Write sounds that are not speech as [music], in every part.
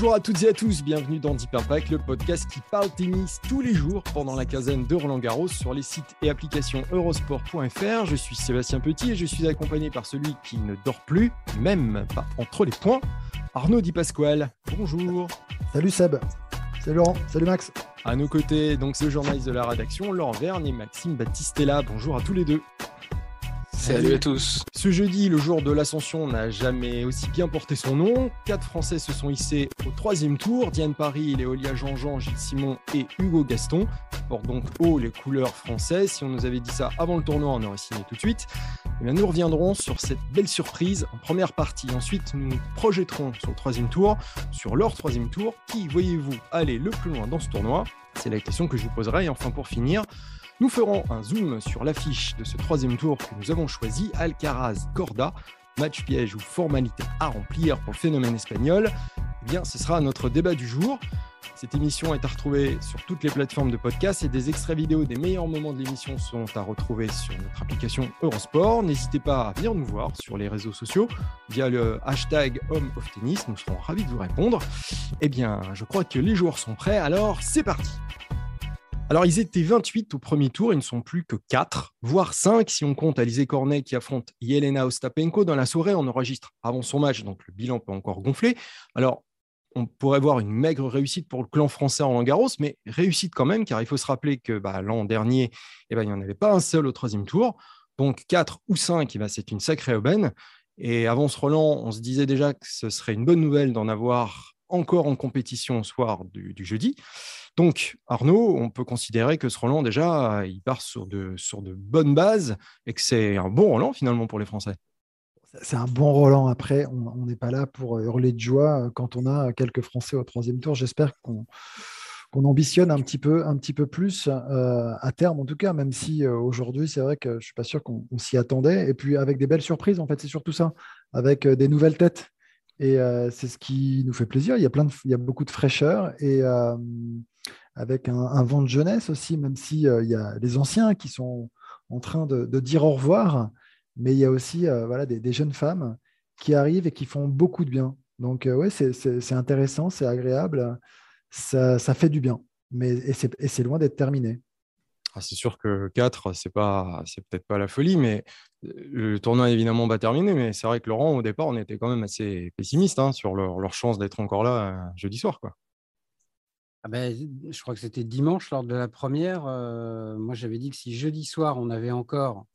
Bonjour à toutes et à tous, bienvenue dans Deep Impact, le podcast qui parle tennis tous les jours pendant la quinzaine de Roland Garros sur les sites et applications eurosport.fr. Je suis Sébastien Petit et je suis accompagné par celui qui ne dort plus, même pas entre les points, Arnaud Di Pasquale. Bonjour. Salut Seb. Salut Laurent. Salut Max. À nos côtés, donc ce journaliste de la rédaction, Laurent Verne et Maxime Battistella. Bonjour à tous les deux. Salut à tous. Ce jeudi, le jour de l'ascension, n'a jamais aussi bien porté son nom. Quatre Français se sont hissés au troisième tour. Diane Paris, Léolia Jean-Jean, Gilles Simon et Hugo Gaston portent donc haut les couleurs françaises. Si on nous avait dit ça avant le tournoi, on aurait signé tout de suite. Eh bien, nous reviendrons sur cette belle surprise en première partie. Ensuite, nous nous projetterons sur le troisième tour, sur leur troisième tour. Qui voyez-vous aller le plus loin dans ce tournoi? C'est la question que je vous poserai. Et enfin, pour finir, nous ferons un zoom sur l'affiche de ce troisième tour que nous avons choisi, Alcaraz-Corda, match piège ou formalité à remplir pour le phénomène espagnol. Eh bien, ce sera notre débat du jour. Cette émission est à retrouver sur toutes les plateformes de podcast et des extraits vidéo des meilleurs moments de l'émission sont à retrouver sur notre application Eurosport. N'hésitez pas à venir nous voir sur les réseaux sociaux via le hashtag Homme of Tennis. Nous serons ravis de vous répondre. Eh bien, je crois que les joueurs sont prêts, alors c'est parti. Alors, ils étaient 28 au premier tour, ils ne sont plus que 4, voire 5 si on compte Alizé Cornet qui affronte Yelena Ostapenko. Dans la soirée, on enregistre avant son match, donc le bilan peut encore gonfler. Alors, on pourrait voir une maigre réussite pour le clan français en Langaros, mais réussite quand même, car il faut se rappeler que bah, l'an dernier, eh ben, il n'y en avait pas un seul au troisième tour. Donc 4 ou 5, eh ben, c'est une sacrée aubaine. Et avant ce Roland, on se disait déjà que ce serait une bonne nouvelle d'en avoir encore en compétition au soir du, du jeudi. Donc, Arnaud, on peut considérer que ce Roland, déjà, il part sur de, bonnes bases et que c'est un bon Roland finalement pour les Français. C'est un bon Roland. Après, on n'est pas là pour hurler de joie quand on a quelques Français au troisième tour. J'espère qu'on ambitionne un petit peu, un petit peu plus euh, à terme, en tout cas, même si euh, aujourd'hui, c'est vrai que je suis pas sûr qu'on s'y attendait. Et puis avec des belles surprises, en fait, c'est surtout ça, avec euh, des nouvelles têtes. Et c'est ce qui nous fait plaisir. Il y a, plein de, il y a beaucoup de fraîcheur et avec un, vent de jeunesse aussi, même s'il il y a les anciens qui sont en train de, dire au revoir, mais il y a aussi voilà, des, jeunes femmes qui arrivent et qui font beaucoup de bien. Donc, ouais, c'est intéressant, c'est agréable ça, fait du bien. Mais, et c'est loin d'être terminé. Ah, c'est sûr que 4, c'est pas, c'est peut-être pas la folie, mais euh, le tournoi est évidemment pas terminé. Mais c'est vrai que Laurent, au départ, on était quand même assez pessimiste hein, sur leur, chance d'être encore là euh, jeudi soir. Quoi. Ah ben, je crois que c'était dimanche lors de la première. Euh, moi, j'avais dit que si jeudi soir, on avait encore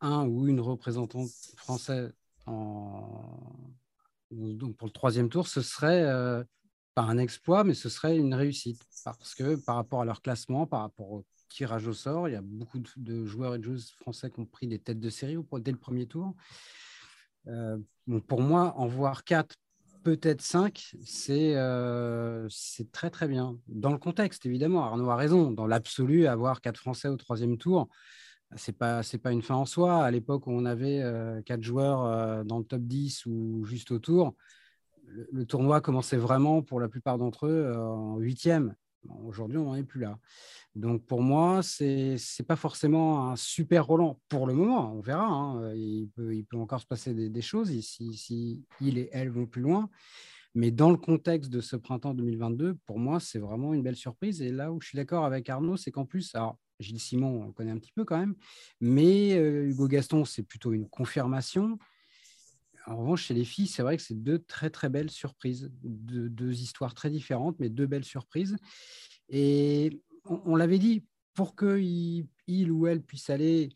un ou une représentante française pour le troisième tour, ce serait pas un exploit, mais ce serait une réussite. Parce que par rapport à leur classement, par rapport au tirage au sort, il y a beaucoup de joueurs et de joueuses français qui ont pris des têtes de série dès le premier tour. Euh, pour moi, en voir quatre, peut-être cinq, euh, c'est très très bien. Dans le contexte, évidemment, Arnaud a raison. Dans l'absolu, avoir quatre Français au troisième tour, c'est pas pas une fin en soi. À l'époque où on avait euh, quatre joueurs dans le top 10 ou juste autour, le, tournoi commençait vraiment pour la plupart d'entre eux euh, en huitième. Aujourd'hui, on n'en est plus là. Donc pour moi, c'est n'est pas forcément un super Roland pour le moment. On verra. Hein. Il, peut, encore se passer des, choses si, il et elle vont plus loin. Mais dans le contexte de ce printemps 2022, pour moi, c'est vraiment une belle surprise. Et là où je suis d'accord avec Arnaud, c'est qu'en plus, Gilles Simon, on connaît un petit peu quand même, mais euh, Hugo Gaston, c'est plutôt une confirmation en revanche, chez les filles, c'est vrai que c'est deux très très belles surprises, deux, histoires très différentes, mais deux belles surprises. Et on, l'avait dit, pour qu'il il ou elle puisse aller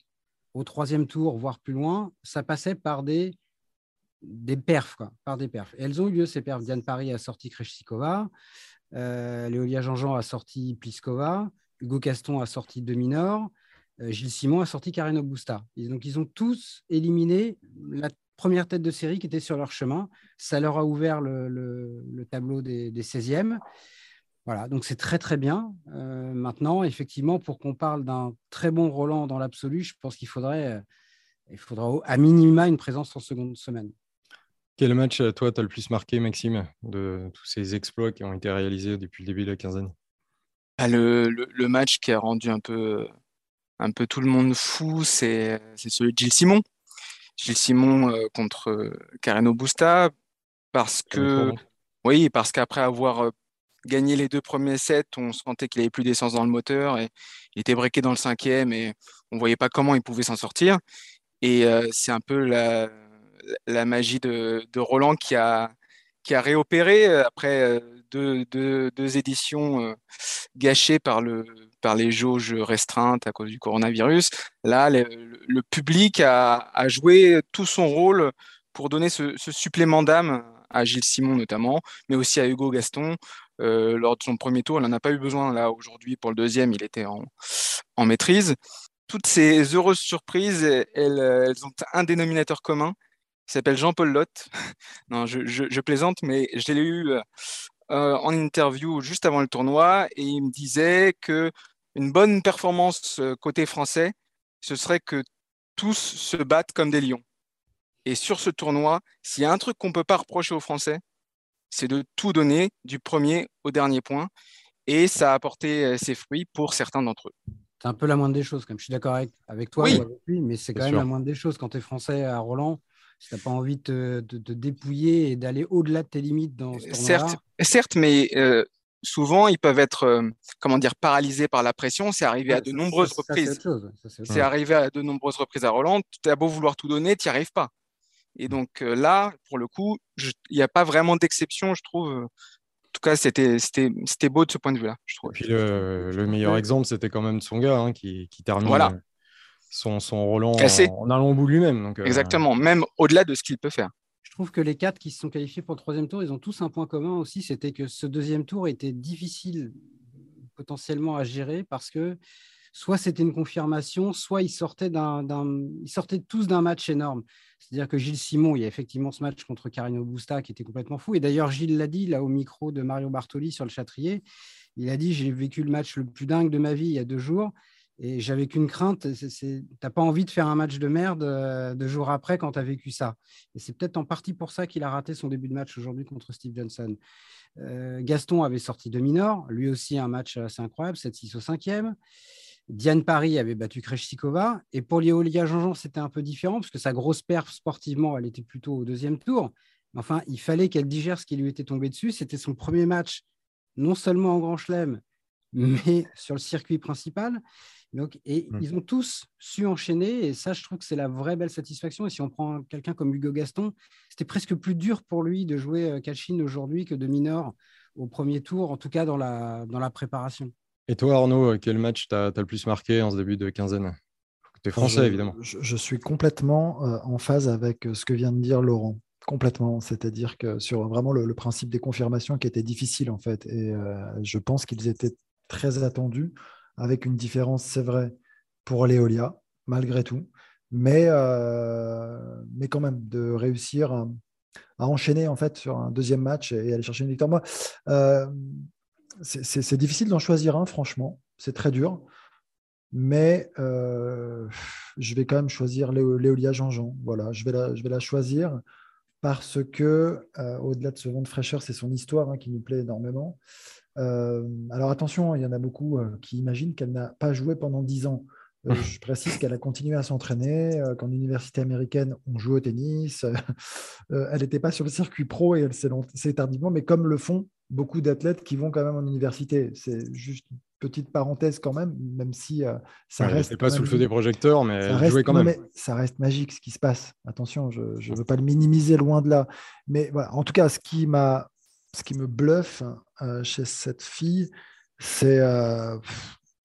au troisième tour, voire plus loin, ça passait par des, des perfs, quoi, par des perfs. Elles ont eu lieu, ces perfs. Diane Paris a sorti Kreshikova, euh, Léolia Jean-Jean a sorti Pliskova, Hugo Caston a sorti Deminor, Gilles Simon a sorti Carreno Busta. donc, ils ont tous éliminé la première tête de série qui était sur leur chemin. Ça leur a ouvert le, tableau des, 16e. Voilà, donc c'est très très bien. Euh, maintenant, effectivement, pour qu'on parle d'un très bon Roland dans l'absolu, je pense qu'il faudrait, euh, il faudra à minima une présence en seconde semaine. Quel match, euh, toi, tu as le plus marqué, Maxime, de tous ces exploits qui ont été réalisés depuis le début de la quinzaine? Bah, le, le, match qui a rendu un peu, un peu tout le monde fou, c'est celui de Gilles Simon. Gilles Simon contre Carreno Busta, parce que, oui, parce qu'après avoir gagné les deux premiers sets, on sentait qu'il avait plus d'essence dans le moteur et il était breaké dans le cinquième et on voyait pas comment il pouvait s'en sortir. Et euh, c'est un peu la, la magie de, de, Roland qui a, qui a réopéré après euh, deux, deux, deux éditions euh, gâchées par, le, par les jauges restreintes à cause du coronavirus. Là, le, public a, joué tout son rôle pour donner ce, supplément d'âme à Gilles Simon notamment, mais aussi à Hugo Gaston. Euh, lors de son premier tour. Il n'en a pas eu besoin là aujourd'hui pour le deuxième, il était en, maîtrise. Toutes ces heureuses surprises, elles, ont un dénominateur commun qui s'appelle Jean-Paul Lotte. [laughs] non, je, plaisante, mais je l'ai eu euh, en interview juste avant le tournoi et il me disait que une bonne performance euh, côté français, ce serait que tous se battent comme des lions. Et sur ce tournoi, s'il y a un truc qu'on ne peut pas reprocher aux Français, c'est de tout donner du premier au dernier point. Et ça a apporté euh, ses fruits pour certains d'entre eux. C'est un peu la moindre des choses, comme je suis d'accord avec, avec, toi, oui. mais c'est quand même la moindre des choses quand tu es français à Roland. Si tu n'as pas envie de te dépouiller et d'aller au-delà de tes limites dans ce certes, certes, mais euh, souvent ils peuvent être euh, comment dire paralysés par la pression. C'est arrivé à de nombreuses reprises. C'est arrivé à de nombreuses reprises à Roland. Tu as beau vouloir tout donner, tu n'y arrives pas. Et donc euh, là, pour le coup, il n'y a pas vraiment d'exception, je trouve. En tout cas, c'était beau de ce point de vue-là, je trouve. Et puis le, meilleur exemple, c'était quand même son gars hein, qui, qui, termine euh, son, son Roland en, allant au bout lui-même. Euh, Exactement, même au-delà de ce qu'il peut faire. Trouve que les quatre qui se sont qualifiés pour le troisième tour, ils ont tous un point commun aussi, c'était que ce deuxième tour était difficile potentiellement à gérer parce que soit c'était une confirmation, soit ils sortaient, ils sortaient tous d'un match énorme. C'est-à-dire que Gilles Simon, il y a effectivement ce match contre Carino Busta qui était complètement fou. Et d'ailleurs, Gilles l'a dit là au micro de Mario Bartoli sur le Châtrier. Il a dit J'ai vécu le match le plus dingue de ma vie il y a deux jours. Et j'avais qu'une crainte, tu n'as pas envie de faire un match de merde euh, deux jours après quand tu as vécu ça. Et c'est peut-être en partie pour ça qu'il a raté son début de match aujourd'hui contre Steve Johnson. Euh, Gaston avait sorti de minor, lui aussi un match assez incroyable, 7-6 au cinquième. Diane Paris avait battu Krejcikova. Et pour Léolia Jean-Jean, c'était un peu différent parce que sa grosse perf sportivement, elle était plutôt au deuxième tour. Enfin, il fallait qu'elle digère ce qui lui était tombé dessus. C'était son premier match, non seulement en Grand Chelem, [laughs] mais sur le circuit principal. Donc, et mmh. ils ont tous su enchaîner. Et ça, je trouve que c'est la vraie belle satisfaction. Et si on prend quelqu'un comme Hugo Gaston, c'était presque plus dur pour lui de jouer Kachin euh, aujourd'hui que de minor au premier tour, en tout cas dans la, dans la préparation. Et toi, Arnaud, euh, quel match t'as as le plus marqué en ce début de quinzaine? Tu es français, évidemment. Je, suis complètement euh, en phase avec ce que vient de dire Laurent. Complètement. C'est-à-dire que sur vraiment le, principe des confirmations qui était difficile, en fait. Et je pense qu'ils étaient très attendus, avec une différence, c'est vrai, pour Léolia, malgré tout. Mais, mais quand même, de réussir à, enchaîner en fait sur un deuxième match et aller chercher une victoire. Moi, c'est difficile d'en choisir un, franchement. C'est très dur. Mais euh, je vais quand même choisir Léolia Jean-Jean. Voilà, je vais, la, je vais la choisir parce que, euh, au-delà de ce vent de fraîcheur, c'est son histoire hein, qui nous plaît énormément. Euh, alors attention, il y en a beaucoup qui imaginent qu'elle n'a pas joué pendant dix ans. [laughs] je précise qu'elle a continué à s'entraîner, qu'en université américaine, on joue au tennis. [laughs] elle n'était pas sur le circuit pro et elle s'est tardivement, mais comme le font beaucoup d'athlètes qui vont quand même en université. C'est juste une petite parenthèse quand même, même si euh, ça reste. pas sous le feu des projecteurs, mais ça reste, quand même. ça reste magique ce qui se passe. Attention, je ne veux pas le minimiser loin de là. Mais voilà, en tout cas, ce qui, m'a, ce qui me bluffe euh, chez cette fille, c'est. Euh,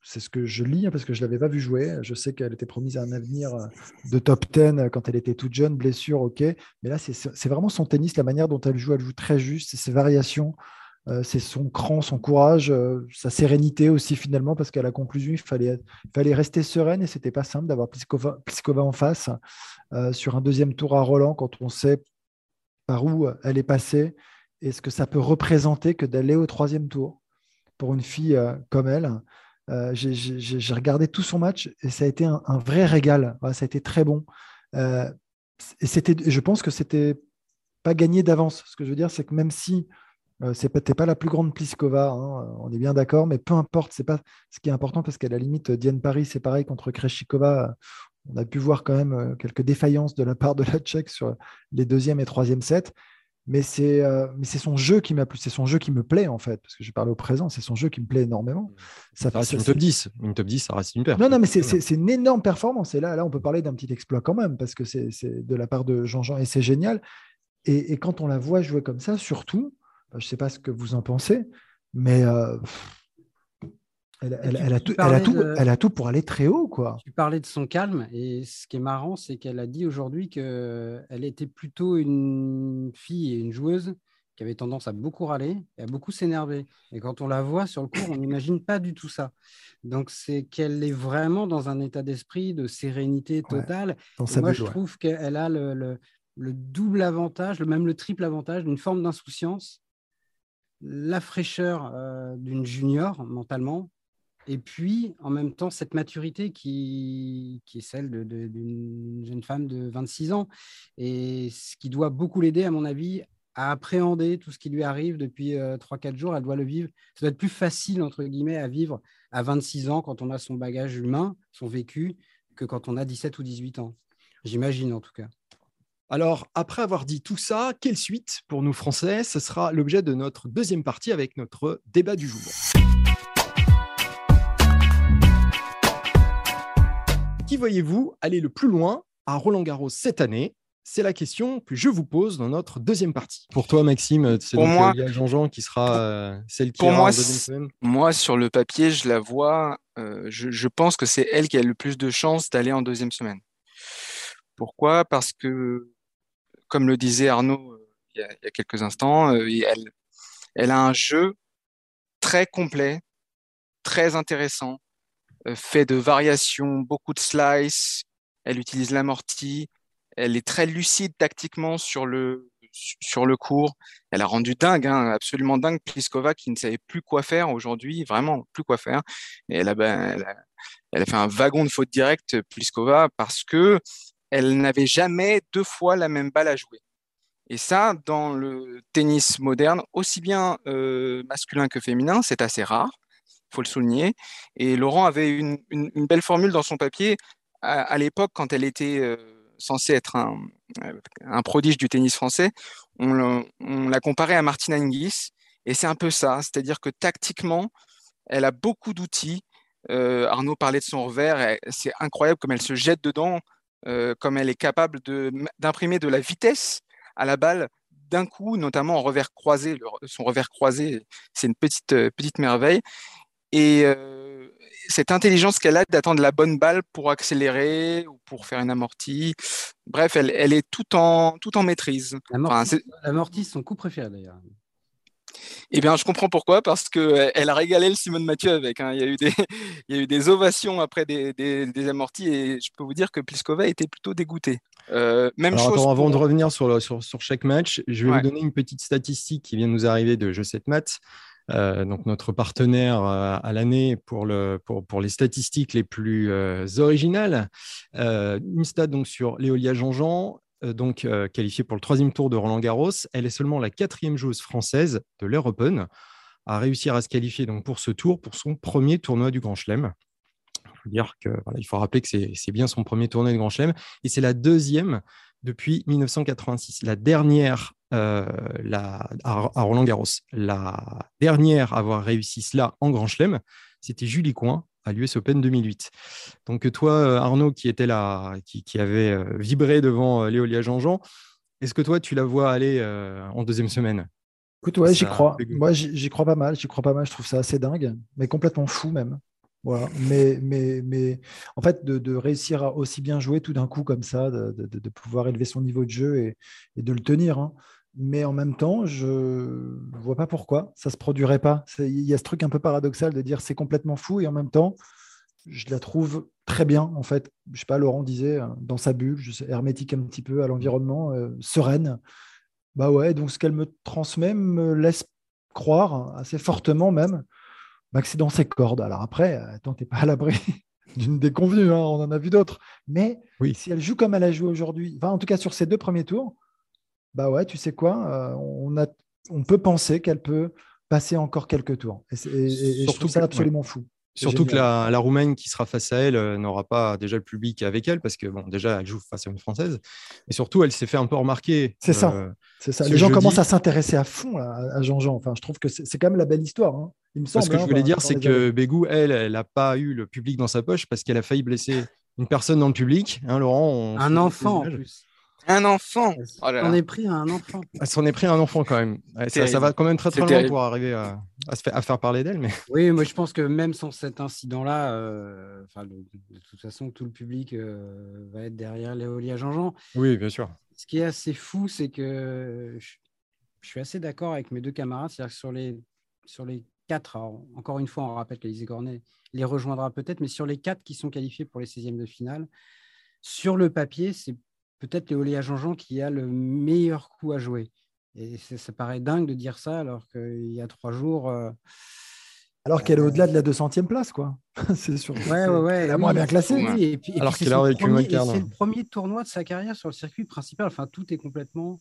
c'est ce que je lis hein, parce que je ne l'avais pas vu jouer. Je sais qu'elle était promise à un avenir de top 10 quand elle était toute jeune, blessure, ok. Mais là, c'est vraiment son tennis, la manière dont elle joue. Elle joue très juste, ses variations. Euh, c'est son cran, son courage, euh, sa sérénité aussi finalement, parce qu'à la conclusion, il fallait, fallait rester sereine et c'était pas simple d'avoir Pliskova, en face euh, sur un deuxième tour à Roland quand on sait par où elle est passée et ce que ça peut représenter que d'aller au troisième tour pour une fille comme elle. J'ai regardé tout son match et ça a été un, vrai régal. ça a été très bon. et c'était, je pense que c'était pas gagné d'avance. Ce que je veux dire, c'est que même si euh, c'est peut-être pas la plus grande Pliskova, hein, on est bien d'accord, mais peu importe, c'est pas ce qui est important parce qu'à la limite, Diane Paris, c'est pareil contre Kreshikova. On a pu voir quand même euh, quelques défaillances de la part de la Tchèque sur les deuxième et troisième sets. Mais c'est euh, mais c'est son jeu qui m'a plu, c'est son jeu qui me plaît en fait, parce que je parle au présent, c'est son jeu qui me plaît énormément. Ça, reste une top 10, une top 10, ça reste une Non, non, mais c'est une énorme performance. Et là, là, on peut parler d'un petit exploit quand même, parce que c'est de la part de Jean-Jean et c'est génial. Et, et, quand on la voit jouer comme ça, surtout, je ne sais pas ce que vous en pensez, mais euh, elle, a tout, elle, a tout, pour aller très haut. Quoi. Tu parlais de son calme, et ce qui est marrant, c'est qu'elle a dit aujourd'hui qu'elle était plutôt une fille et une joueuse qui avait tendance à beaucoup râler et à beaucoup s'énerver. Et quand on la voit sur le cours, on n'imagine pas du tout ça. Donc, c'est qu'elle est vraiment dans un état d'esprit de sérénité totale. moi, je trouve qu'elle a le, le, double avantage, même le triple avantage d'une forme d'insouciance la fraîcheur euh, d'une junior mentalement, et puis en même temps cette maturité qui, est celle d'une jeune femme de 26 ans, et ce qui doit beaucoup l'aider, à mon avis, à appréhender tout ce qui lui arrive depuis 3-4 euh, jours, elle doit le vivre. Ça doit être plus facile, entre guillemets, à vivre à 26 ans quand on a son bagage humain, son vécu, que quand on a 17 ou 18 ans. J'imagine en tout cas. Alors, après avoir dit tout ça, quelle suite pour nous Français? Ce sera l'objet de notre deuxième partie avec notre débat du jour. Qui voyez-vous aller le plus loin à Roland Garros cette année? C'est la question que je vous pose dans notre deuxième partie. Pour toi, Maxime, c'est donc moi, Jean-Jean qui sera euh, celle qui pour moi, en deuxième semaine. Moi, sur le papier, je la vois. Euh, je, pense que c'est elle qui a le plus de chances d'aller en deuxième semaine. Pourquoi? Parce que comme le disait Arnaud euh, il y a, quelques instants, euh, elle, elle a un jeu très complet, très intéressant, euh, fait de variations, beaucoup de slices, elle utilise l'amorti, elle est très lucide tactiquement sur le, sur le cours. Elle a rendu dingue, hein, absolument dingue, Pliskova qui ne savait plus quoi faire aujourd'hui, vraiment plus quoi faire. Et elle a, ben, elle a, fait un wagon de faute directe, Pliskova, parce que elle n'avait jamais deux fois la même balle à jouer. Et ça, dans le tennis moderne, aussi bien euh, masculin que féminin, c'est assez rare, faut le souligner. Et Laurent avait une, belle formule dans son papier à, l'époque, quand elle était euh, censée être un, un, prodige du tennis français, on, l'a comparée à Martina Hingis. Et c'est un peu ça, c'est-à-dire que tactiquement, elle a beaucoup d'outils. Euh, Arnaud parlait de son revers, c'est incroyable comme elle se jette dedans euh, comme elle est capable d'imprimer de, la vitesse à la balle d'un coup, notamment en revers croisé. son revers croisé, c'est une euh, petite merveille. Et euh, cette intelligence qu'elle a d'attendre la bonne balle pour accélérer ou pour faire une amortie, bref, elle, elle est tout en, tout en maîtrise. L'amortie, c'est son coup préféré d'ailleurs. Eh bien, je comprends pourquoi, parce qu'elle a régalé le Simone Mathieu avec. Hein. Il, y a eu des, [laughs] il y a eu des ovations après des, des, amortis et je peux vous dire que Pliskova était plutôt dégoûtée. Euh, même chose avant de revenir sur, sur, sur, chaque match, je vais vous donner une petite statistique qui vient de nous arriver de Je 7 Maths. Euh, donc notre partenaire euh, à l'année pour, le, pour, pour, les statistiques les plus originales. une stat donc sur Léolia Jean-Jean, euh, donc euh, qualifiée pour le troisième tour de Roland Garros. Elle est seulement la quatrième joueuse française de l'Air à réussir à se qualifier donc pour ce tour, pour son premier tournoi du Grand Chelem. Il faut rappeler que c'est bien son premier tournoi du Grand Chelem et c'est la deuxième depuis 1986. La dernière euh, la, à, Roland Garros, la dernière à avoir réussi cela en Grand Chelem, c'était Julie Coin à l'US Open 2008. Donc toi, euh, Arnaud, qui était là, qui, avait euh, vibré devant Léolia Jean-Jean, est-ce que toi, tu la vois aller en deuxième semaine? Écoute, ouais, j'y crois. Moi, j'y crois pas mal. J'y crois pas mal. Je trouve ça assez dingue, mais complètement fou même. Voilà. Mais, mais, mais en fait, de, réussir à aussi bien jouer tout d'un coup comme ça, de, pouvoir élever son niveau de jeu et, de le tenir. Hein. Mais en même temps, je ne vois pas pourquoi ça ne se produirait pas. Il y a ce truc un peu paradoxal de dire c'est complètement fou et en même temps, je la trouve très bien en fait. Je sais pas, Laurent disait euh, dans sa bulle, je sais, hermétique un petit peu à l'environnement, euh, sereine. Bah ouais, donc ce qu'elle me transmet me laisse croire assez fortement même bah, que c'est dans ses cordes. Alors après, tu n'es pas à l'abri [laughs] d'une déconvenue, hein, on en a vu d'autres. Mais oui. si elle joue comme elle a joué aujourd'hui, enfin, en tout cas sur ces deux premiers tours, bah ouais, tu sais quoi, euh, on, a, on peut penser qu'elle peut passer encore quelques tours. Et, je trouve ça absolument fou. Surtout que la, la, Roumaine qui sera face à elle euh, n'aura pas déjà le public avec elle parce que bon, déjà elle joue face à une française et surtout elle s'est fait un peu remarquer. C'est ça. Euh, c'est ça. Les gens commencent à s'intéresser à fond à Jean-Jean. Enfin, je trouve que c'est quand même la belle histoire. Hein. Il me semble. Ce que je hein, voulais dire, c'est que Bégou, elle, elle n'a pas eu le public dans sa poche parce qu'elle a failli blesser une personne dans le public. Hein, Laurent. Un enfant en plus. Un enfant oh On est pris à un enfant. Elle s'en est pris à un enfant quand même. Ça, va quand même très très loin pour arriver à, à, faire parler d'elle. Mais... Oui, moi je pense que même sans cet incident-là, euh, de, toute façon, tout le public euh, va être derrière Léolia Jean-Jean. Oui, bien sûr. Ce qui est assez fou, c'est que je, suis assez d'accord avec mes deux camarades. C'est-à-dire que sur les, sur les quatre, encore une fois, on rappelle qu'Alizé Cornet les rejoindra peut-être, mais sur les quatre qui sont qualifiés pour les 16e de finale, sur le papier, c'est peut-être Léolia Jean-Jean qui a le meilleur coup à jouer. Et ça paraît dingue de dire ça alors qu'il y a trois jours. Euh, alors qu'elle est au-delà de la 200e place, quoi. [laughs] c'est sûr. Ouais, ouais, ouais. Elle moins bien classée. et puis, alors qu'elle a C'est le premier tournoi de sa carrière sur le circuit principal. Enfin, tout est complètement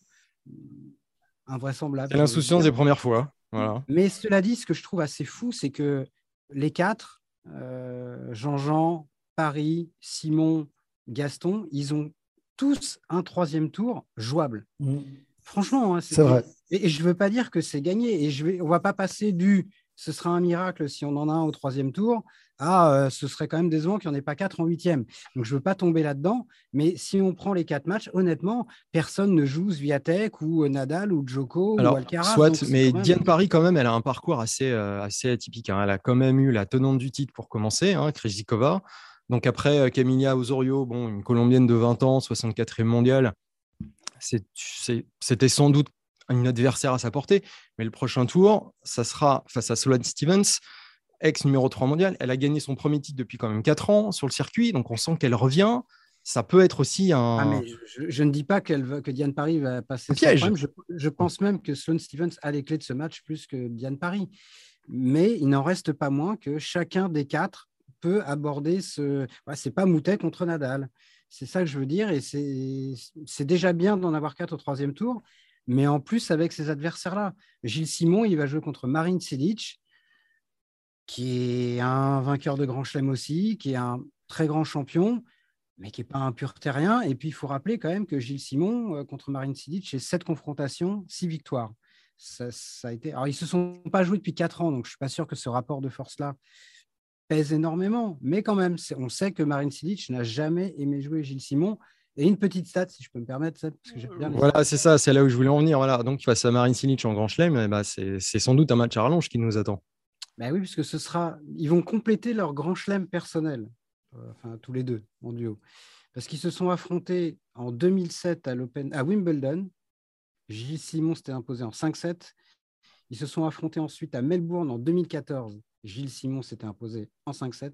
invraisemblable. C'est l'insouciance des premières fois. Voilà. Mais cela dit, ce que je trouve assez fou, c'est que les quatre, euh, Jean-Jean, Paris, Simon, Gaston, ils ont tous un troisième tour jouable. Mm. Franchement, hein, c'est vrai. Et, je ne veux pas dire que c'est gagné. Et je vais, on va pas passer du ce sera un miracle si on en a un au troisième tour. Ah, euh, ce serait quand même décevant qu'il n'y en ait pas quatre en huitième. Donc, je ne veux pas tomber là-dedans. Mais si on prend les quatre matchs, honnêtement, personne ne joue Sviatek ou Nadal ou Djoko ou Alcaraz. Soit, mais Diane Paris, quand même, elle a un parcours assez, euh, assez atypique. Hein. Elle a quand même eu la tenante du titre pour commencer, hein, Krejcikova. Donc après, euh, Camilla Osorio, bon, une Colombienne de 20 ans, 64e mondiale, c'était sans doute une adversaire à sa portée. Mais le prochain tour, ça sera face à Sloane Stevens, ex numéro 3 mondial. Elle a gagné son premier titre depuis quand même 4 ans sur le circuit, donc on sent qu'elle revient. Ça peut être aussi un. Ah, je, ne dis pas qu'elle que Diane Paris va passer. Piège. Je, je, pense même que Sloane Stevens a les clés de ce match plus que Diane Paris. Mais il n'en reste pas moins que chacun des quatre peut aborder ce. c'est pas Moutet contre Nadal. C'est ça que je veux dire. Et c'est déjà bien d'en avoir quatre au troisième tour. Mais en plus, avec ces adversaires-là, Gilles Simon, il va jouer contre Marine Silic, qui est un vainqueur de Grand Chelem aussi, qui est un très grand champion, mais qui n'est pas un pur terrien. Et puis, il faut rappeler quand même que Gilles Simon, euh, contre Marine Silic, c'est sept confrontations, six victoires. Ça, a été... Alors, ils ne se sont pas joués depuis quatre ans, donc je ne suis pas sûr que ce rapport de force-là pèse énormément. Mais quand même, on sait que Marine Silic n'a jamais aimé jouer Gilles Simon. Et une petite stat, si je peux me permettre, parce que bien Voilà, c'est ça, c'est là où je voulais en venir. Voilà. Donc, face à Marine Silic en Grand Chelem, ben, c'est sans doute un match à rallonge qui nous attend. Ben oui, puisque ce sera. Ils vont compléter leur Grand Chelem personnel, euh, enfin, tous les deux en duo. Parce qu'ils se sont affrontés en 2007 à, à Wimbledon. Gilles Simon s'était imposé en 5-7. Ils se sont affrontés ensuite à Melbourne en 2014 Gilles Simon s'était imposé en 5-7.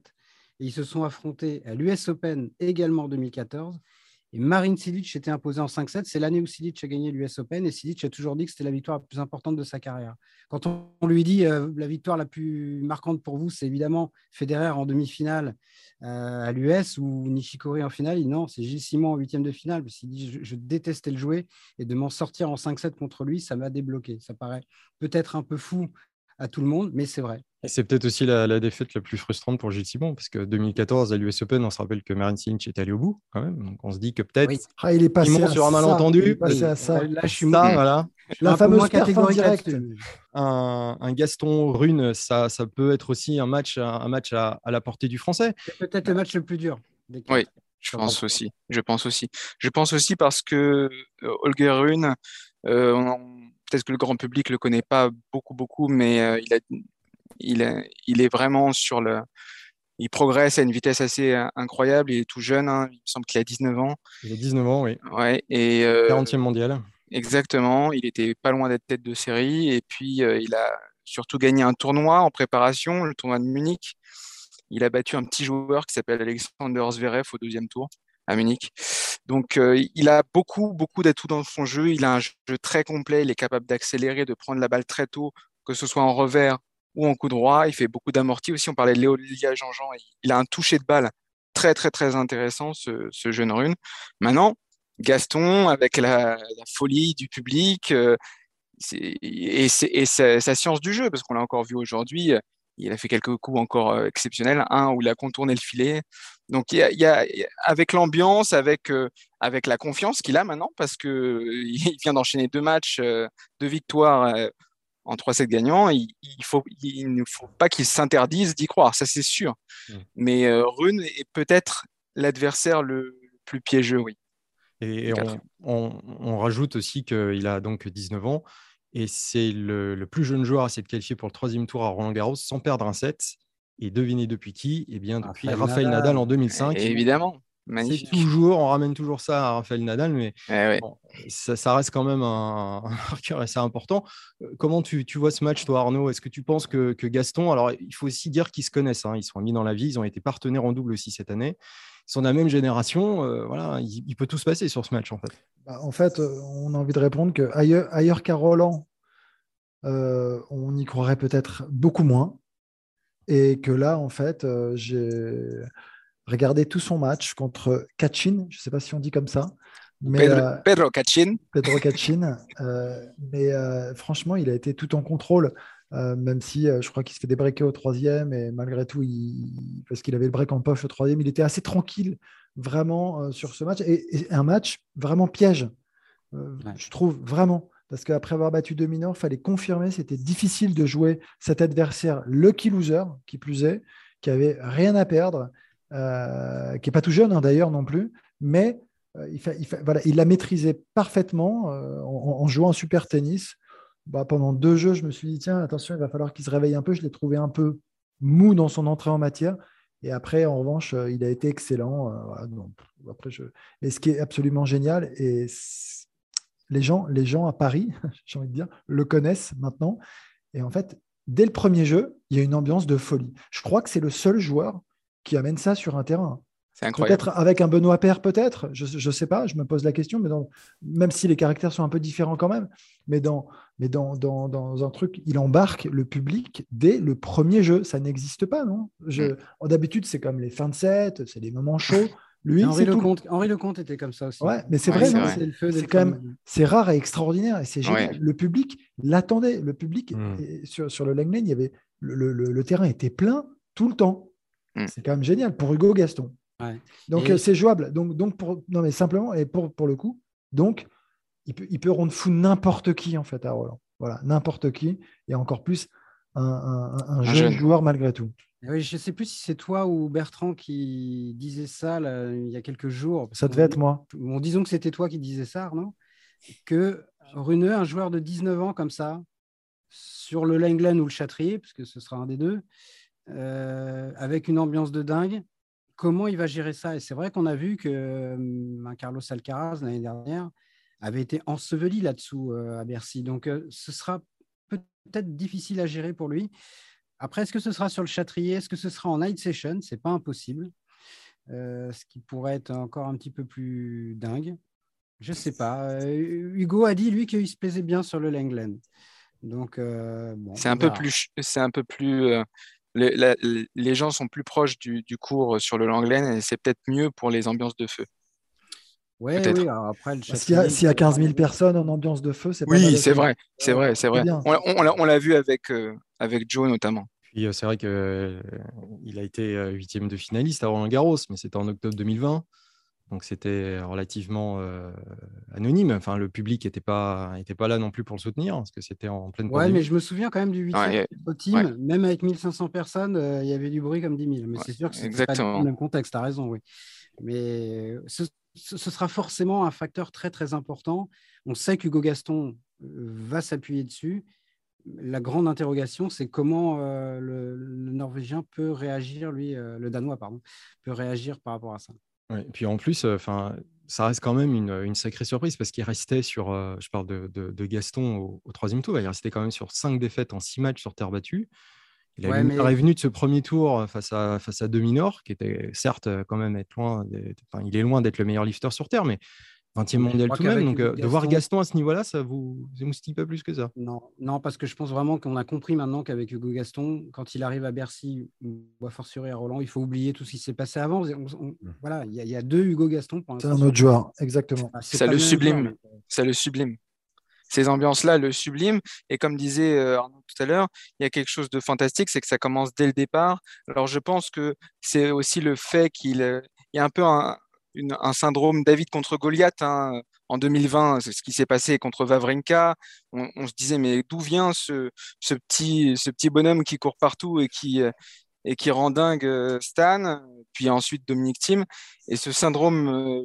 Et ils se sont affrontés à l'US Open également en 2014. Et Marine Silic s'était imposé en 5-7. C'est l'année où Silic a gagné l'US Open et Silic a toujours dit que c'était la victoire la plus importante de sa carrière. Quand on, lui dit euh, la victoire la plus marquante pour vous, c'est évidemment Federer en demi-finale euh, à l'US ou Nishikori en finale, il, non, c'est Gilles Simon en huitième de finale. Je, je, détestais le jouer et de m'en sortir en 5-7 contre lui, ça m'a débloqué. Ça paraît peut-être un peu fou à tout le monde, mais c'est vrai. Et c'est peut-être aussi la, défaite la plus frustrante pour Gilles Simon, parce que 2014 à l'US Open, on se rappelle que Marine Cilic est allé au bout quand même. Donc on se dit que peut-être ah, il est passé sur un malentendu. à ça. Là, je suis ça, voilà. La fameuse catégorie directe. Un, un, Gaston Rune, ça, ça peut être aussi un match, un match à, la portée du Français. C'est peut-être le match le plus dur. Oui, je pense aussi. Je pense aussi. Je pense aussi parce que euh, Holger Rune, euh, peut-être que le grand public le connaît pas beaucoup, beaucoup, mais euh, il a il est, il est vraiment sur le. Il progresse à une vitesse assez euh, incroyable. Il est tout jeune. Hein. Il me semble qu'il a 19 ans. Il a 19 ans, oui. Ouais, et 40e euh, mondial. exactement. Il était pas loin d'être tête de série. Et puis, il a surtout gagné un tournoi en préparation, le tournoi de Munich. Il a battu un petit joueur qui s'appelle Alexander Zverev au deuxième tour à Munich. Donc, euh, il a beaucoup, beaucoup d'atouts dans son jeu. Il a un jeu très complet. Il est capable d'accélérer, de prendre la balle très tôt, que ce soit en revers ou en coup droit. Il fait beaucoup d'amortis aussi. On parlait de Léo Jean-Jean. Il a un toucher de balle très, très, très intéressant, ce, jeune rune. Maintenant, Gaston, avec la, folie du public euh, et, sa, science du jeu, parce qu'on l'a encore vu aujourd'hui, il a fait quelques coups encore euh, exceptionnels, un où il a contourné le filet. Donc il y a, avec l'ambiance, avec euh, avec la confiance qu'il a maintenant, parce que [laughs] il vient d'enchaîner deux matchs, deux victoires en 3-7 gagnants, il, faut, il ne faut pas qu'il s'interdise d'y croire, ça c'est sûr. Mm. Mais euh, Rune est peut-être l'adversaire le plus piégeux, oui. Et, on, rajoute aussi qu'il a donc 19 ans et c'est le, plus jeune joueur à s'être qualifié pour le troisième tour à Roland Garros sans perdre un set. Et devinez depuis qui? Eh bien, depuis Raphaël Nadal, en 2005. évidemment. C'est toujours, on ramène toujours ça à Raphaël Nadal, mais eh ça, reste quand même [laughs] un, marqueur assez important. Euh, comment tu, vois ce match, toi, Arnaud? Est-ce que tu penses que, Gaston, alors il faut aussi dire qu'ils se connaissent, hein, ils sont mis dans la vie, ils ont été partenaires en double aussi cette année, sont de la même génération, euh, voilà, il, peut tout se passer sur ce match en fait. Bah, en fait, euh, on a envie de répondre que ailleurs, ailleurs qu'à Roland, on y croirait peut-être beaucoup moins, et que là, en fait, j'ai Regardez tout son match contre Kachin, je ne sais pas si on dit comme ça. Mais, Pedro, Kachin. Euh, Pedro Kachin. Euh, mais euh, franchement, il a été tout en contrôle, même si je crois qu'il se fait débreaker au troisième. Et malgré tout, parce qu'il avait le break en poche au troisième, il était assez tranquille vraiment sur ce match. Et, un match vraiment piège, je trouve vraiment. Parce qu'après avoir battu deux mineurs, il fallait confirmer, c'était difficile de jouer cet adversaire lucky loser, qui plus est, qui avait rien à perdre euh, qui n'est pas tout jeune hein, d'ailleurs non plus, mais euh, il, il, voilà, il l'a maîtrisé parfaitement euh, en, jouant un super tennis. Bah, pendant deux jeux, je me suis dit, tiens, attention, il va falloir qu'il se réveille un peu. Je l'ai trouvé un peu mou dans son entrée en matière. Et après, en revanche, il a été excellent. je... Et ce qui est absolument génial, et les gens, les gens à Paris, [laughs] j'ai envie de dire, le connaissent maintenant. Et en fait, dès le premier jeu, il y a une ambiance de folie. Je crois que c'est le seul joueur qui amène ça sur un terrain. Peut-être avec un Benoît Père, peut-être, je ne sais pas, je me pose la question, mais même si les caractères sont un peu différents quand même, mais, dans, mais dans, dans, un truc, il embarque le public dès le premier jeu. Ça n'existe pas, non? Mm. D'habitude, c'est comme les fins de set, c'est des moments chauds. Lui, Henri, Lecomte, Henri Lecomte était comme ça aussi. Ouais, mais c'est vrai, c'est quand même c'est rare et extraordinaire et c'est génial. Le public l'attendait. Le public mm. sur, sur, le Lane il y avait le, le terrain était plein tout le temps. Mm. C'est quand même génial pour Hugo Gaston. Donc euh, c'est jouable. Donc, donc pour, non mais simplement et pour, pour le coup, donc il peut, il peut rendre fou n'importe qui en fait à Roland. Voilà, n'importe qui et encore plus un, jeune, joueur malgré tout. Oui, je ne sais plus si c'est toi ou Bertrand qui disait ça il y a quelques jours. Ça devait être moi. Bon, disons que c'était toi qui disais ça, Arnaud, que Runeux, un joueur de 19 ans comme ça, sur le Lenglen ou le Châtrier, parce que ce sera un des deux, euh, avec une ambiance de dingue. Comment il va gérer ça? Et c'est vrai qu'on a vu que euh, Carlos Alcaraz, l'année dernière, avait été enseveli là-dessous euh, à Bercy. Donc, ce sera peut-être difficile à gérer pour lui. Après, est-ce que ce sera sur le Châtrier? Est-ce que ce sera en night session? C'est pas impossible. ce qui pourrait être encore un petit peu plus dingue. Je sais pas. Hugo a dit, lui, qu'il se plaisait bien sur le Langland. Donc, c'est un, peu plus, c'est un peu plus les, gens sont plus proches du, cours sur le Langlaine et c'est peut-être mieux pour les ambiances de feu. Ouais, oui, après, S'il y, a 15 000 personnes en ambiance de feu, c'est pas Oui, c'est vrai, c'est vrai, c'est vrai. On, l'a vu avec, euh, avec Joe notamment. Puis euh, c'est vrai qu'il euh, a été huitième de finaliste à Roland Garros, mais c'était en octobre 2020. Donc c'était relativement euh, anonyme. Enfin, le public n'était pas, était pas là non plus pour le soutenir, parce que c'était en pleine Ouais, mais je me souviens quand même du 8 au team. Même avec 1500 personnes, euh, il y avait du bruit comme 10 000. Mais c'est sûr que c'est pas le même contexte, tu as raison, oui. Mais ce, sera forcément un facteur très, très important. On sait qu'Hugo Gaston euh, va s'appuyer dessus. La grande interrogation, c'est comment le, le, Norvégien peut réagir, lui, le Danois, pardon, peut réagir par rapport à ça. Et puis en plus, enfin, ça reste quand même une, sacrée surprise parce qu'il restait sur, je parle de, Gaston au, troisième tour, il restait quand même sur cinq défaites en six matchs sur terre battue. Il est venu de ce premier tour face à, face à Dominor, qui était certes quand même être loin, il est loin d'être le meilleur lifter sur terre, mais 20e mondial tout de même. Donc, euh, de voir Gaston à ce niveau-là, ça vous émoustille pas plus que ça? Non, non parce que je pense vraiment qu'on a compris maintenant qu'avec Hugo Gaston, quand il arrive à Bercy ou à Roland, il faut oublier tout ce qui s'est passé avant. Mmh. voilà, il y, a deux Hugo Gaston. C'est un autre joueur, exactement. ça le sublime. Ça le sublime. Ces ambiances-là le sublime. Et comme disait euh, Arnaud tout à l'heure, il y a quelque chose de fantastique, c'est que ça commence dès le départ. Alors, je pense que c'est aussi le fait qu'il euh, y a un peu un, un syndrome David contre Goliath. Hein. En 2020, c'est ce qui s'est passé contre Vavrinka. On, se disait, mais d'où vient ce, petit, bonhomme qui court partout et qui, qui rend dingue euh, Stan, puis ensuite Dominique Thiem. Et ce syndrome euh,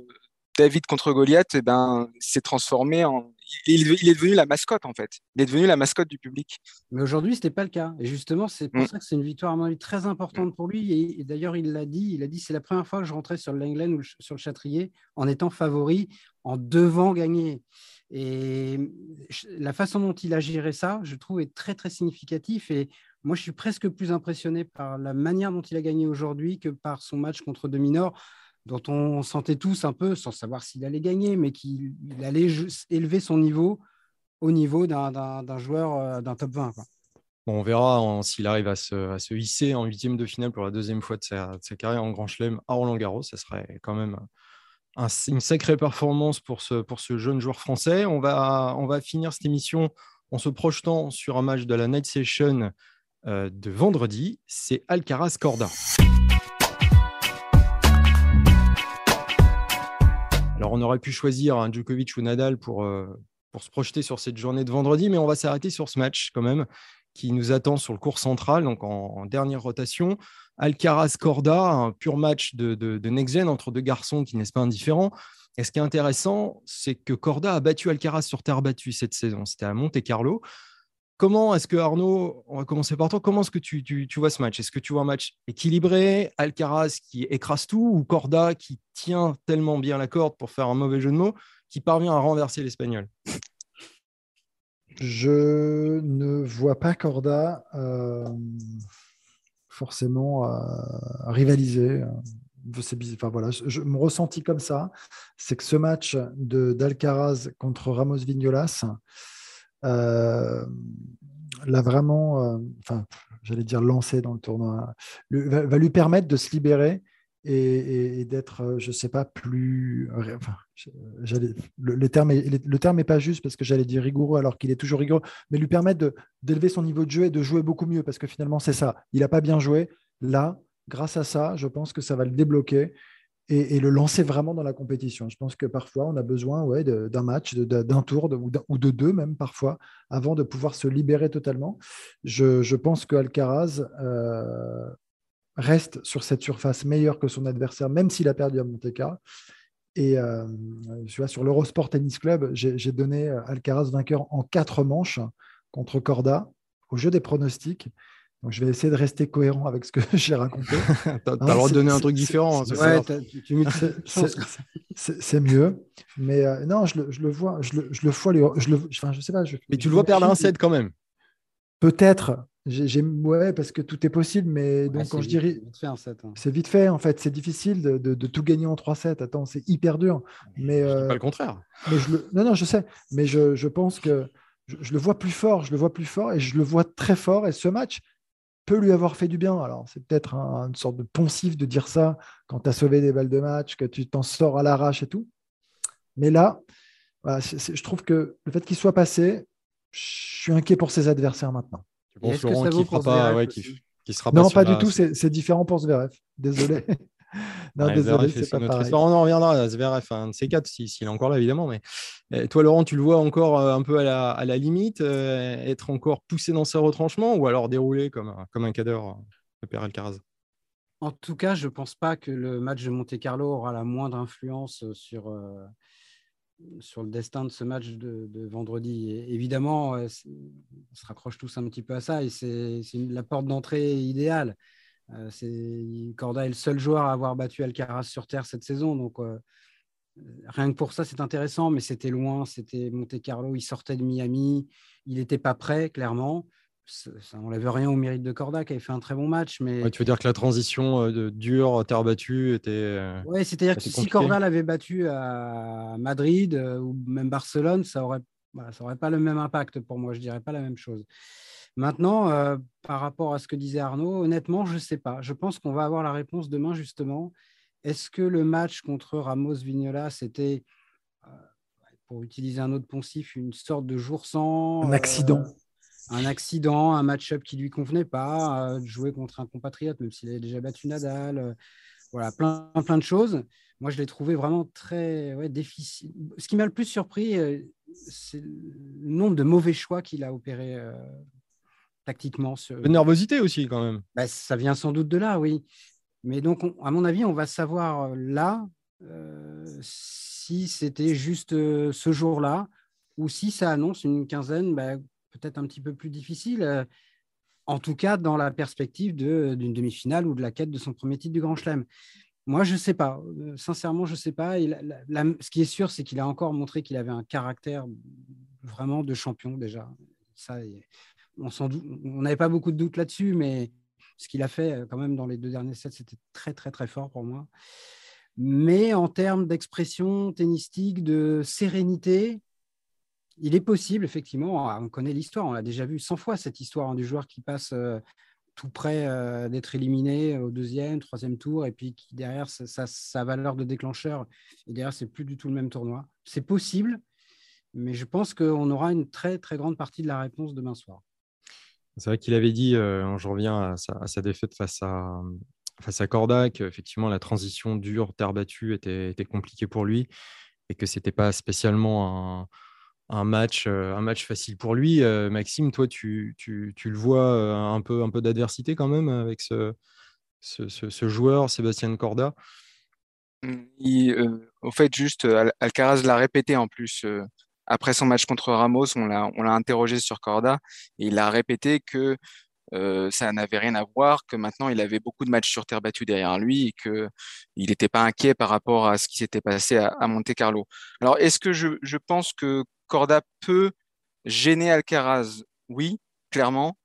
David contre Goliath eh ben, s'est transformé en. Il, est devenu la mascotte, en fait. Il est devenu la mascotte du public. Mais aujourd'hui, ce n'était pas le cas. Et justement, c'est pour mm. ça que c'est une victoire, à mon avis, très importante pour lui. Et, d'ailleurs, il l'a dit il a dit c'est la première fois que je rentrais sur le Langlen ou sur le Châtrier en étant favori, en devant gagner. Et la façon dont il a géré ça, je trouve, est très, très significatif. Et moi, je suis presque plus impressionné par la manière dont il a gagné aujourd'hui que par son match contre Dominor dont on sentait tous un peu, sans savoir s'il allait gagner, mais qu'il allait élever son niveau au niveau d'un joueur euh, d'un top 20. on verra s'il arrive à se, hisser en huitième de finale pour la deuxième fois de sa, carrière en Grand Chelem à Roland Garros. Ce serait quand même une sacrée performance pour ce, pour ce jeune joueur français. On va, on va finir cette émission en se projetant sur un match de la Night Session euh, de vendredi. C'est Alcaraz On aurait pu choisir Djokovic ou Nadal pour, euh, pour se projeter sur cette journée de vendredi, mais on va s'arrêter sur ce match quand même qui nous attend sur le cours central, donc en, dernière rotation. Alcaraz-Corda, un pur match de, de, next-gen entre deux garçons qui n'est pas indifférent. Et ce qui est intéressant, c'est que Corda a battu Alcaraz sur terre battue cette saison. C'était à Monte-Carlo. Comment est-ce que Arnaud, on va commencer par toi, comment est-ce que tu, vois ce match? Est-ce que tu vois un match équilibré, Alcaraz qui écrase tout ou Corda qui tient tellement bien la corde pour faire un mauvais jeu de mots, qui parvient à renverser l'Espagnol? Je ne vois pas Corda euh, forcément euh, rivaliser. Enfin, voilà, je, me ressenti comme ça, c'est que ce match d'Alcaraz contre Ramos Vignolas, l'a vraiment, euh, enfin, j'allais dire lancé dans le tournoi, va, lui permettre de se libérer et, d'être, euh, je ne sais pas, plus. Enfin, le, le, terme est, le terme est pas juste parce que j'allais dire rigoureux alors qu'il est toujours rigoureux, mais lui permettre d'élever son niveau de jeu et de jouer beaucoup mieux parce que finalement, c'est ça. Il n'a pas bien joué. Là, grâce à ça, je pense que ça va le débloquer et, le lancer vraiment dans la compétition. Je pense que parfois, on a besoin ouais, d'un match, d'un tour ou, de deux même parfois, avant de pouvoir se libérer totalement. Je, pense que Alcaraz euh, reste sur cette surface meilleur que son adversaire, même s'il a perdu à Monte Carlo. Et euh, vois, sur l'Eurosport Tennis Club, j'ai donné Alcaraz vainqueur en quatre manches contre Corda au jeu des pronostics. Donc, je vais essayer de rester cohérent avec ce que [laughs] j'ai raconté. [laughs] tu as, le droit de donner un truc différent. C'est mieux. Mais euh, non, je le, je le, vois. Je le, je le vois. Je le, enfin, je sais pas. mais tu le vois perdre un set quand même. Peut-être. Ouais, parce que tout est possible. Mais donc, quand je dirais. Hein. C'est vite fait, en fait. C'est difficile de, de, tout gagner en 3 sets. Attends, c'est hyper dur. Mais, euh, pas le contraire. Mais je le... Non, non, je sais. Mais je, je pense que je, je, le vois plus fort. Je le vois plus fort et je le vois très fort. Et ce match, peut lui avoir fait du bien. Alors, c'est peut-être une sorte de poncif de dire ça quand tu as sauvé des balles de match, que tu t'en sors à l'arrache et tout. Mais là, je trouve que le fait qu'il soit passé, je suis inquiet pour ses adversaires maintenant. Que ça vaut pour pas, sera Non, pas du tout, c'est différent pour Zverev. Désolé. [laughs] [laughs] non, désolé, c'est pas pareil. On en reviendra à Zverev, un de ces quatre, s'il est encore là, évidemment. Mais euh, toi, Laurent, tu le vois encore euh, un peu à la, à la limite, euh, être encore poussé dans ses retranchements ou alors dérouler comme, comme un cadre de Père Alcaraz? En tout cas, je ne pense pas que le match de Monte-Carlo aura la moindre influence sur, sur le destin de ce match de, de vendredi. évidemment, on se raccroche tous un petit peu à ça et c'est la porte d'entrée idéale. Euh, Corda est le seul joueur à avoir battu Alcaraz sur terre cette saison. Donc, euh, rien que pour ça, c'est intéressant, mais c'était loin, c'était Monte Carlo, il sortait de Miami, il n'était pas prêt, clairement. Ça n'enlève rien au mérite de Corda, qui avait fait un très bon match. Mais... tu veux dire que la transition euh, de dure, terre battue, était. Oui, c'est-à-dire que si Corda l'avait battu à Madrid euh, ou même Barcelone, ça n'aurait ça aurait pas le même impact pour moi, je dirais pas la même chose. Maintenant, par rapport à ce que disait Arnaud, honnêtement, je ne sais pas. Je pense qu'on va avoir la réponse demain, justement. Est-ce que le match contre Ramos Vignola, c'était, euh, pour utiliser un autre poncif, une sorte de jour sans Un accident. Euh, un accident, un match-up qui ne lui convenait pas, de jouer contre un compatriote, même s'il avait déjà battu Nadal. Euh, voilà, plein, plein de choses. Moi, je l'ai trouvé vraiment très ouais, difficile. Ce qui m'a le plus surpris, c'est le nombre de mauvais choix qu'il a opéré tactiquement. De nervosité aussi, quand même. Bah, ça vient sans doute de là, oui. Mais donc, à mon avis, on va savoir euh, là euh, si c'était juste euh, ce jour-là ou si ça annonce une quinzaine bah, peut-être un petit peu plus difficile. en tout cas, dans la perspective d'une demi-finale ou de la quête de son premier titre du Grand Chelem. Moi, je ne sais pas. Sincèrement, je ne sais pas. ce qui est sûr, c'est qu'il a encore montré qu'il avait un caractère vraiment de champion déjà. Ça, on n'avait pas beaucoup de doutes là-dessus, mais ce qu'il a fait euh, quand même dans les deux derniers sets, c'était très, très, très fort pour moi. Mais en termes d'expression tennistique, de sérénité, il est possible, effectivement, ah, on connaît l'histoire, on l'a déjà vu 100 fois, cette histoire hein, du joueur qui passe euh, tout près euh, d'être éliminé au deuxième, troisième tour, et puis derrière, sa, valeur de déclencheur, et derrière, c'est plus du tout le même tournoi. C'est possible, mais je pense qu'on aura une très, très grande partie de la réponse demain soir. C'est vrai qu'il avait dit, euh, je reviens à sa, défaite face à, face à Corda, qu'effectivement la transition dure, terre battue était, compliquée pour lui et que ce n'était pas spécialement un, match, euh, un match facile pour lui. Euh, Maxime, toi, tu, tu, tu, le vois un peu, un peu d'adversité quand même avec ce, ce, joueur, Sébastien Corda? Mmh, Au fait, juste, Alcaraz l'a répété en plus après son match contre Ramos, on l'a interrogé sur Corda et il a répété que euh, ça n'avait rien à voir, que maintenant il avait beaucoup de matchs sur terre battue derrière lui et qu'il n'était pas inquiet par rapport à ce qui s'était passé à, Monte Carlo. Alors, est-ce que je, pense que Corda peut gêner Alcaraz? Oui, clairement.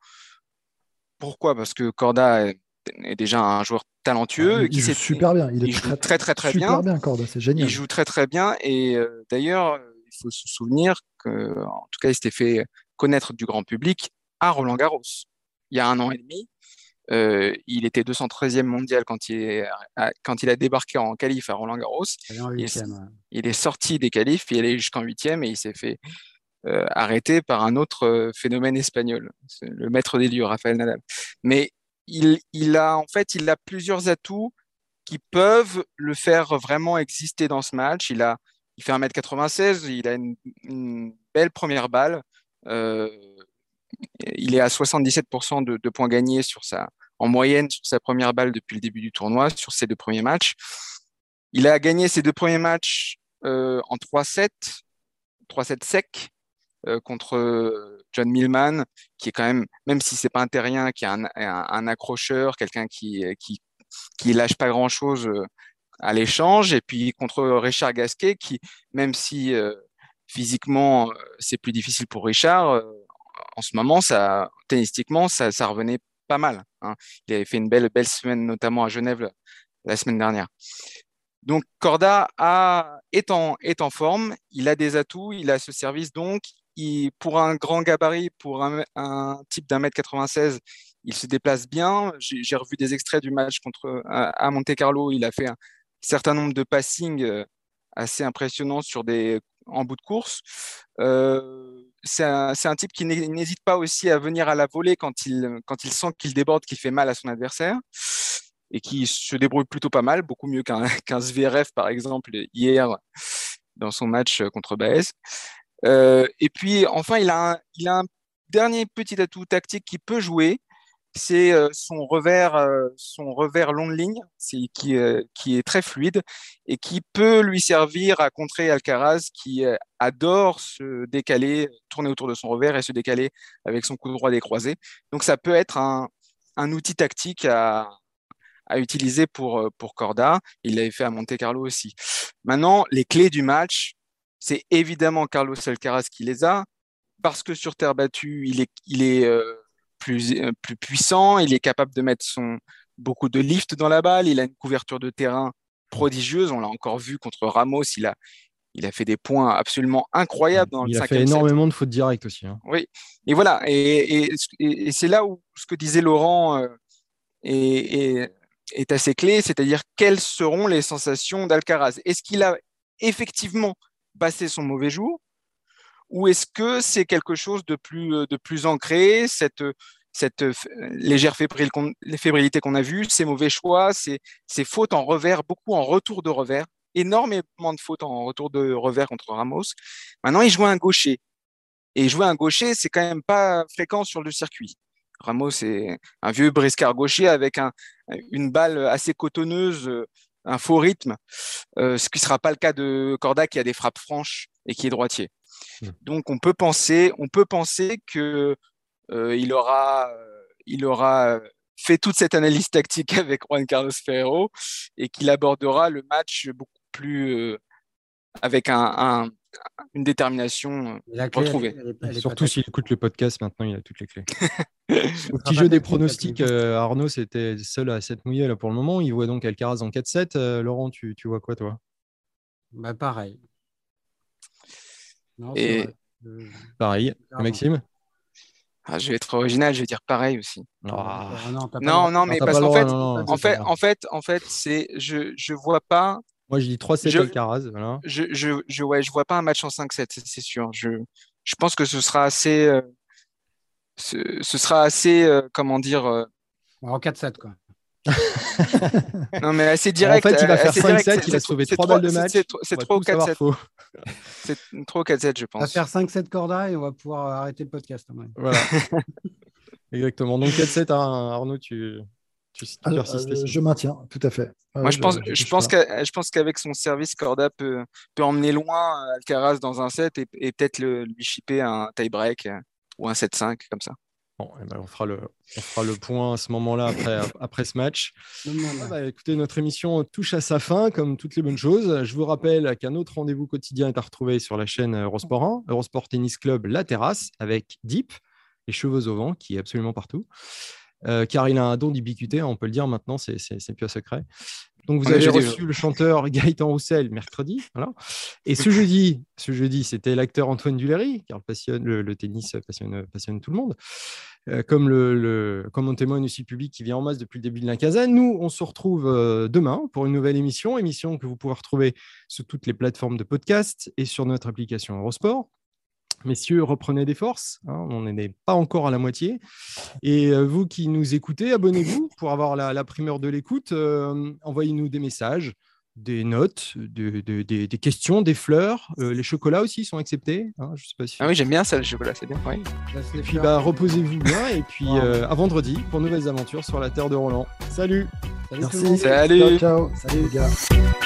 Pourquoi? Parce que Corda est déjà un joueur talentueux. Ah, il, joue super bien. Il, joue très très très, bien. bien Corda, c'est génial. Il joue très très bien et euh, d'ailleurs il faut se souvenir que, en tout cas, il s'était fait connaître du grand public à Roland Garros. Il y a un an et demi, euh, il était 213e mondial quand il, quand il a débarqué en qualif à Roland Garros. Il, est sorti des qualifs, il est allé jusqu'en huitième et il s'est fait euh, arrêter par un autre euh, phénomène espagnol, le maître des lieux, Rafael Nadal. Mais il, il, a en fait, il a plusieurs atouts qui peuvent le faire vraiment exister dans ce match. Il a il fait 1m96, il a une, belle première balle. Euh, il est à 77% de, points gagnés sur sa, en moyenne sur sa première balle depuis le début du tournoi, sur ses deux premiers matchs. Il a gagné ses deux premiers matchs euh, en 3-7, 3-7 secs euh, contre John Millman, qui est quand même, même si c'est pas un terrien, qui est un, accrocheur, quelqu'un qui, qui, qui lâche pas grand chose à l'échange. Et puis contre Richard Gasquet, qui, même si euh, physiquement euh, c'est plus difficile pour Richard, euh, en ce moment, ça, tennistiquement, ça, revenait pas mal. Hein. Il avait fait une belle, belle semaine, notamment à Genève la, semaine dernière. Donc Corda est, en, est en forme, il a des atouts, il a ce service donc. Pour un grand gabarit, pour un, type d'un mètre 96, il se déplace bien. J'ai revu des extraits du match contre à Monte Carlo. Il a fait certain nombre de passings euh, assez impressionnants sur des, en bout de course. Euh, c'est un, un, type qui n'hésite pas aussi à venir à la volée quand il, quand il sent qu'il déborde, qu'il fait mal à son adversaire et qui se débrouille plutôt pas mal, beaucoup mieux qu'un [laughs] qu Zverev par exemple hier dans son match contre Baez. Euh, et puis enfin, il a, un, il a un dernier petit atout tactique qui peut jouer, c'est euh, son revers, euh, son revers long de ligne, qui, euh, qui, est très fluide et qui peut lui servir à contrer Alcaraz, qui adore se décaler, tourner autour de son revers et se décaler avec son coup droit décroisé. Donc ça peut être un, outil tactique à, utiliser pour, Corda. Il l'avait fait à Monte Carlo aussi. Maintenant, les clés du match, c'est évidemment Carlos Alcaraz qui les a, parce que sur terre battue, il est, plus, euh, plus puissant, il est capable de mettre son, beaucoup de lift dans la balle, il a une couverture de terrain prodigieuse. On l'a encore vu contre Ramos, il a, il a fait des points absolument incroyables dans il le a fait 5 énormément de fautes directes aussi. hein. oui, et voilà, et, et, et- et c'est là où ce que disait Laurent euh, est, est- assez clé, c'est-à-dire quelles seront les sensations d'Alcaraz? Est-ce qu'il a effectivement passé son mauvais jour? Ou est-ce que c'est quelque chose de plus, de plus ancré, cette, cette euh, légère fébrile fébrilité qu'on a vue, ces mauvais choix, ces, ces fautes en revers, beaucoup en retour de revers, énormément de fautes en retour de revers contre Ramos. Maintenant, il jouait un gaucher. Et jouer un gaucher, c'est quand même pas fréquent sur le circuit. Ramos est un vieux briscard gaucher avec un, une balle assez cotonneuse, euh, un faux rythme, euh, ce qui sera pas le cas de Corda qui a des frappes franches et qui est droitier. Mm. Donc on peut penser, on peut penser que il aura, euh, il aura fait toute cette analyse tactique [laughs] avec Juan Carlos Ferrero et qu'il abordera le match beaucoup plus euh, avec un, un- une détermination. La clé, elle est- Retrouver. elle est- elle est pas Surtout s'il écoute le podcast, maintenant il a toutes les clés. [laughs] Au petit pas jeu des technique, pronostics, euh, Arnaud c'était seul à 7 mouillé là pour le moment. Il voit donc Alcaraz en 4-7. Euh, Laurent, tu, tu vois quoi toi? Bah, pareil. Non, Et-. Euh, Pareil. Maxime? Ah, je vais être original, je vais dire pareil aussi. Ah. non, pas le Non, mais parce qu'en fait, en fait, pas en fait, en fait, c'est, je, je vois pas, Moi je dis 3-7 Je- Alcaraz. Voilà. je, je, je, ouais, je vois pas un match en 5-7, c'est- c'est sûr. Je, je pense que ce sera assez, euh, ce, ce sera assez, euh, comment dire, euh, En 4-7, quoi. [laughs] non, mais assez direct. en fait, il va euh, faire assez 5-7. direct. Il C'est- a sauvé c'est 3 trop- balles de match. C'est trop- c'est On va trop tous avoir 4-7. faux. C'est trop 4-7, je [laughs] On va pense. faire 5-7 corda et on va pouvoir arrêter le podcast. hein, ouais. Voilà. [laughs] Exactement. Donc 4-7, hein, Arnaud, tu, tu, tu Ah, persistes. euh, ici. je maintiens, tout à fait. Euh, Moi, je pense, je bouge pense je pense qu'avec son service, Corda peut, peut emmener loin euh, Alcaraz dans un set et, et peut-être le- lui chipper un tie-break euh, ou un 7-5 comme ça. Bon, eh ben, on, fera le, on fera le point à ce moment-là après, après ce match. Ah bah, écoutez, notre émission touche à sa fin, comme toutes les bonnes choses. Je vous rappelle qu'un autre rendez-vous quotidien est à retrouver sur la chaîne Eurosport 1, Eurosport Tennis Club La Terrasse, avec Deep, les cheveux au vent, qui est absolument partout. Euh, car il a un don d'ubiquité, on peut le dire maintenant, c'est plus un secret. Donc vous On avez reçu le chanteur [laughs] Gaëtan Roussel mercredi. Voilà. Et ce jeudi, ce jeudi, c'était l'acteur Antoine Duléry, car le, passionne, le, le tennis passionne, passionne tout le monde. Euh, comme, le, le- comme on témoigne aussi le public qui vient en masse depuis le début de la quinzaine. Nous, on se retrouve euh, demain pour une nouvelle émission, émission que vous pouvez retrouver sur toutes les plateformes de podcast et sur notre application Eurosport. Messieurs, reprenez des forces, hein, on n'est pas encore à la moitié. Et euh, vous qui nous écoutez, abonnez-vous pour avoir la, la primeur de l'écoute. euh, Envoyez-nous des messages, des notes, de- de- des, des questions, des fleurs. Euh, les chocolats aussi sont acceptés. hein, je sais pas si... Ah oui, j'aime bien ça, le chocolat, c'est bien. Et puis bah, reposez-vous bien et puis Wow. euh, à vendredi pour de nouvelles aventures sur la terre de Roland. Salut Salut Merci. Salut. Ciao, ciao. Salut les gars.